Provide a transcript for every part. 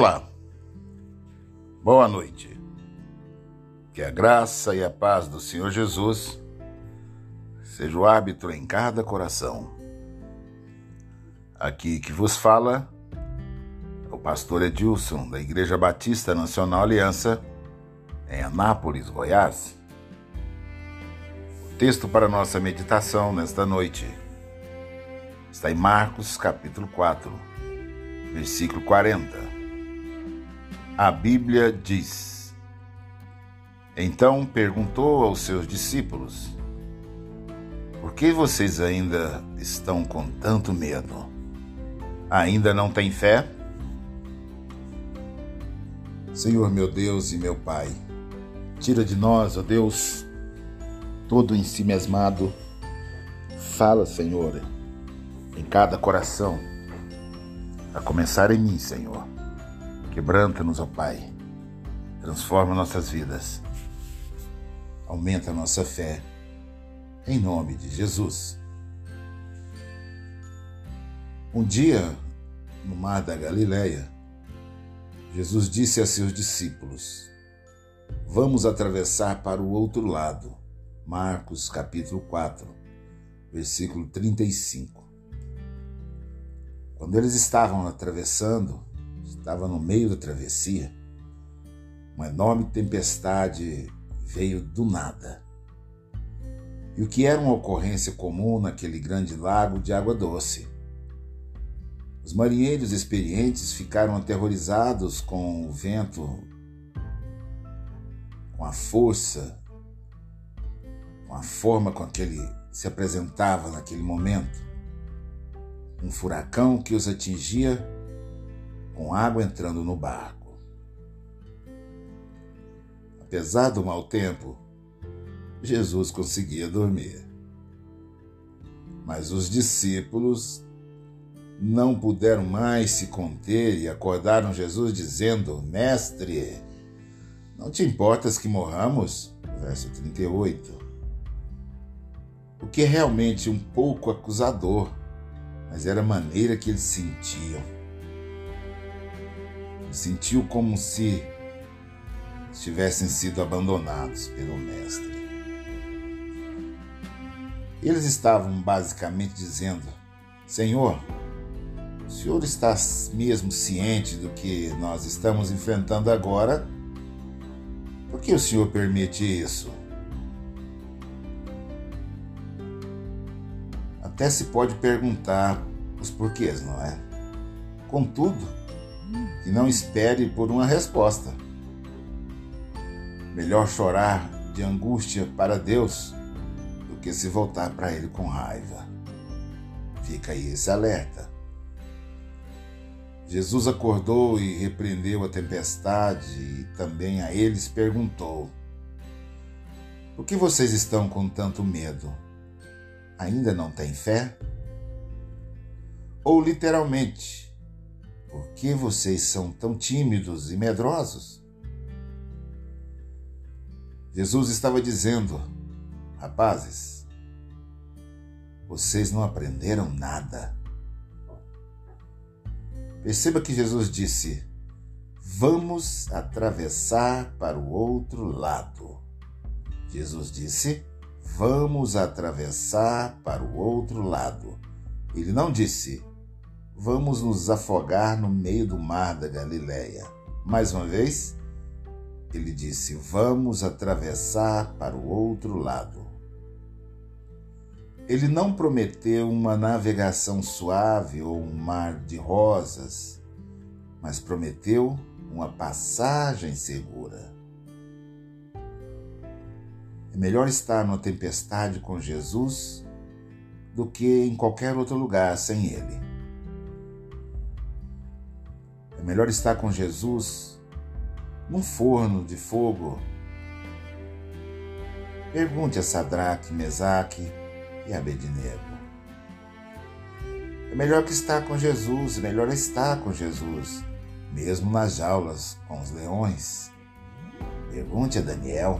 Olá, boa noite. Que a graça e a paz do Senhor Jesus seja o árbitro em cada coração. Aqui que vos fala o pastor Edilson, da Igreja Batista Nacional Aliança, em Anápolis, Goiás. O texto para nossa meditação nesta noite está em Marcos, capítulo 4, versículo 40 a Bíblia diz: Então perguntou aos seus discípulos: Por que vocês ainda estão com tanto medo? Ainda não têm fé? Senhor meu Deus e meu Pai, tira de nós, ó Deus, todo em si mesmado. Fala, Senhor, em cada coração, a começar em mim, Senhor Quebranta-nos, ó Pai. Transforma nossas vidas. Aumenta nossa fé. Em nome de Jesus. Um dia, no mar da Galileia, Jesus disse a seus discípulos: Vamos atravessar para o outro lado. Marcos capítulo 4, versículo 35. Quando eles estavam atravessando, estava no meio da travessia, uma enorme tempestade veio do nada. E o que era uma ocorrência comum naquele grande lago de água doce. Os marinheiros experientes ficaram aterrorizados com o vento, com a força, com a forma com que ele se apresentava naquele momento. Um furacão que os atingia com água entrando no barco. Apesar do mau tempo, Jesus conseguia dormir. Mas os discípulos não puderam mais se conter e acordaram Jesus dizendo: Mestre, não te importas que morramos? Verso 38. O que é realmente um pouco acusador, mas era a maneira que eles sentiam sentiu como se tivessem sido abandonados pelo Mestre. Eles estavam basicamente dizendo: Senhor, o Senhor está mesmo ciente do que nós estamos enfrentando agora? Por que o Senhor permite isso? Até se pode perguntar os porquês, não é? Contudo, e não espere por uma resposta. Melhor chorar de angústia para Deus do que se voltar para Ele com raiva. Fica aí esse alerta. Jesus acordou e repreendeu a tempestade e também a eles perguntou: Por que vocês estão com tanto medo? Ainda não têm fé? Ou literalmente, por que vocês são tão tímidos e medrosos? Jesus estava dizendo: Rapazes, vocês não aprenderam nada. Perceba que Jesus disse: Vamos atravessar para o outro lado. Jesus disse: Vamos atravessar para o outro lado. Ele não disse: vamos nos afogar no meio do mar da Galileia. Mais uma vez, ele disse: Vamos atravessar para o outro lado. Ele não prometeu uma navegação suave ou um mar de rosas, mas prometeu uma passagem segura. É melhor estar numa tempestade com Jesus do que em qualquer outro lugar sem Ele. Melhor estar com Jesus num forno de fogo. Pergunte a Sadraque, Mesaque e Abednego. É melhor que estar com Jesus, é melhor estar com Jesus, mesmo nas jaulas com os leões. Pergunte a Daniel.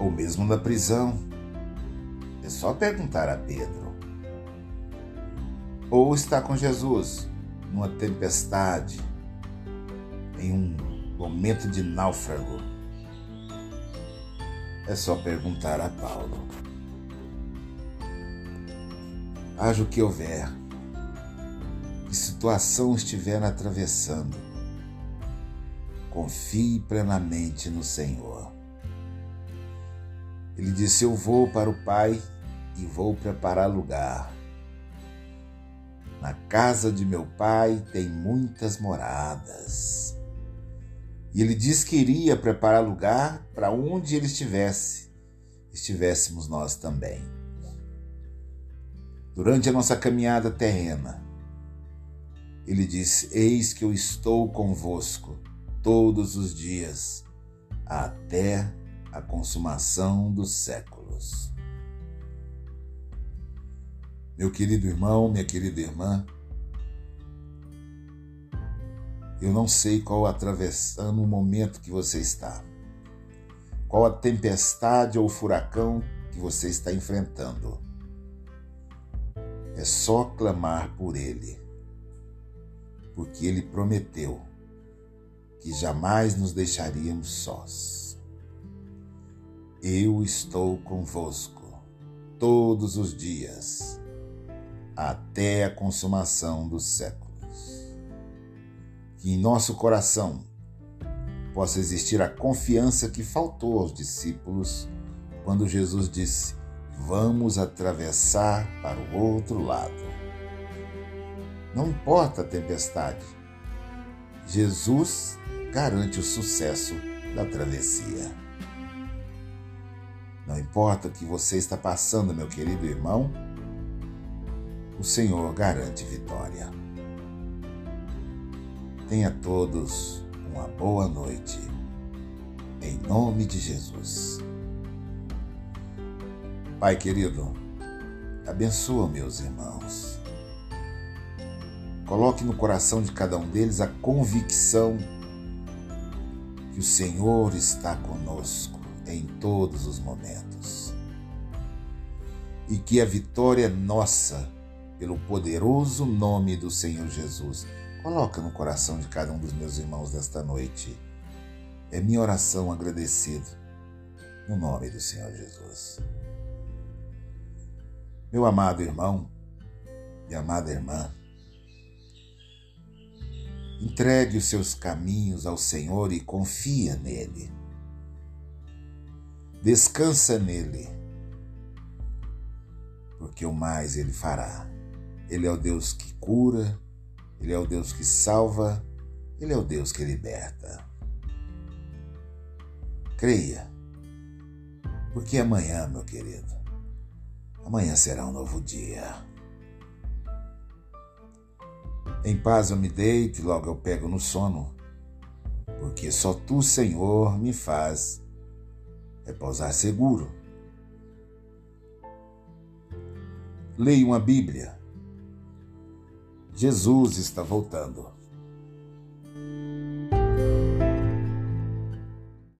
Ou mesmo na prisão. É só perguntar a Pedro. Ou estar com Jesus numa tempestade, em um momento de náufrago, é só perguntar a Paulo. Haja o que houver, que situação estiver atravessando, confie plenamente no Senhor. Ele disse: Eu vou para o Pai e vou preparar lugar. Na casa de meu pai tem muitas moradas. E ele disse que iria preparar lugar para onde ele estivesse, estivéssemos nós também. Durante a nossa caminhada terrena, ele disse: Eis que eu estou convosco todos os dias, até a consumação dos séculos. Meu querido irmão, minha querida irmã, eu não sei qual atravessando o momento que você está, qual a tempestade ou furacão que você está enfrentando. É só clamar por Ele, porque Ele prometeu que jamais nos deixaríamos sós. Eu estou convosco todos os dias até a consumação dos séculos. Que em nosso coração possa existir a confiança que faltou aos discípulos quando Jesus disse: Vamos atravessar para o outro lado. Não importa a tempestade, Jesus garante o sucesso da travessia. Não importa o que você está passando, meu querido irmão, o Senhor garante vitória. Tenha todos uma boa noite, em nome de Jesus. Pai querido, abençoa meus irmãos. Coloque no coração de cada um deles a convicção que o Senhor está conosco em todos os momentos e que a vitória é nossa pelo poderoso nome do Senhor Jesus. Coloca no coração de cada um dos meus irmãos desta noite. É minha oração agradecido no nome do Senhor Jesus. Meu amado irmão e amada irmã, entregue os seus caminhos ao Senhor e confia nele. Descansa nele, porque o mais ele fará. Ele é o Deus que cura, Ele é o Deus que salva, Ele é o Deus que liberta. Creia, porque amanhã, meu querido, amanhã será um novo dia. Em paz eu me deito e logo eu pego no sono, porque só tu, Senhor, me faz repousar seguro. Leia uma Bíblia Jesus está voltando.